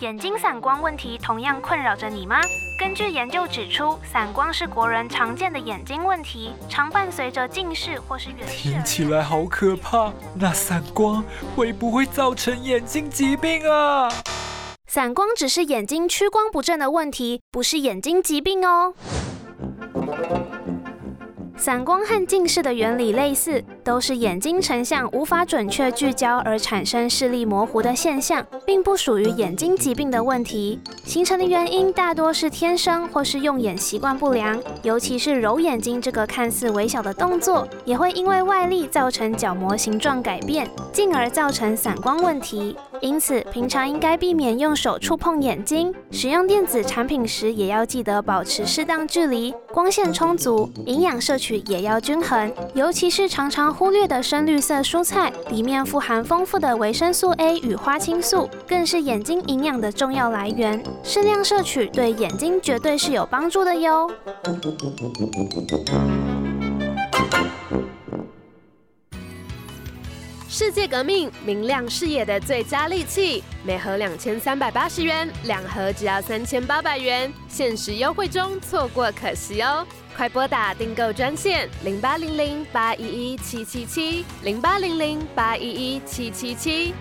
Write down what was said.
眼睛散光问题同样困扰着你吗？根据研究指出，散光是国人常见的眼睛问题，常伴随着近视或是远视。听起来好可怕，那散光会不会造成眼睛疾病啊？散光只是眼睛屈光不正的问题，不是眼睛疾病哦。散光和近视的原理类似，都是眼睛成像无法准确聚焦而产生视力模糊的现象，并不属于眼睛疾病的问题。形成的原因大多是天生或是用眼习惯不良，尤其是揉眼睛这个看似微小的动作，也会因为外力造成角膜形状改变，进而造成散光问题。因此，平常应该避免用手触碰眼睛，使用电子产品时也要记得保持适当距离，光线充足，营养摄取也要均衡。尤其是常常忽略的深绿色蔬菜，里面富含丰富的维生素 A 与花青素，更是眼睛营养的重要来源。适量摄取对眼睛绝对是有帮助的哟。世界革命，明亮视野的最佳利器，每盒两千三百八十元，两盒只要三千八百元，限时优惠中，错过可惜哦！快拨打订购专线零八零零八一一七七七零八零零八一一七七七。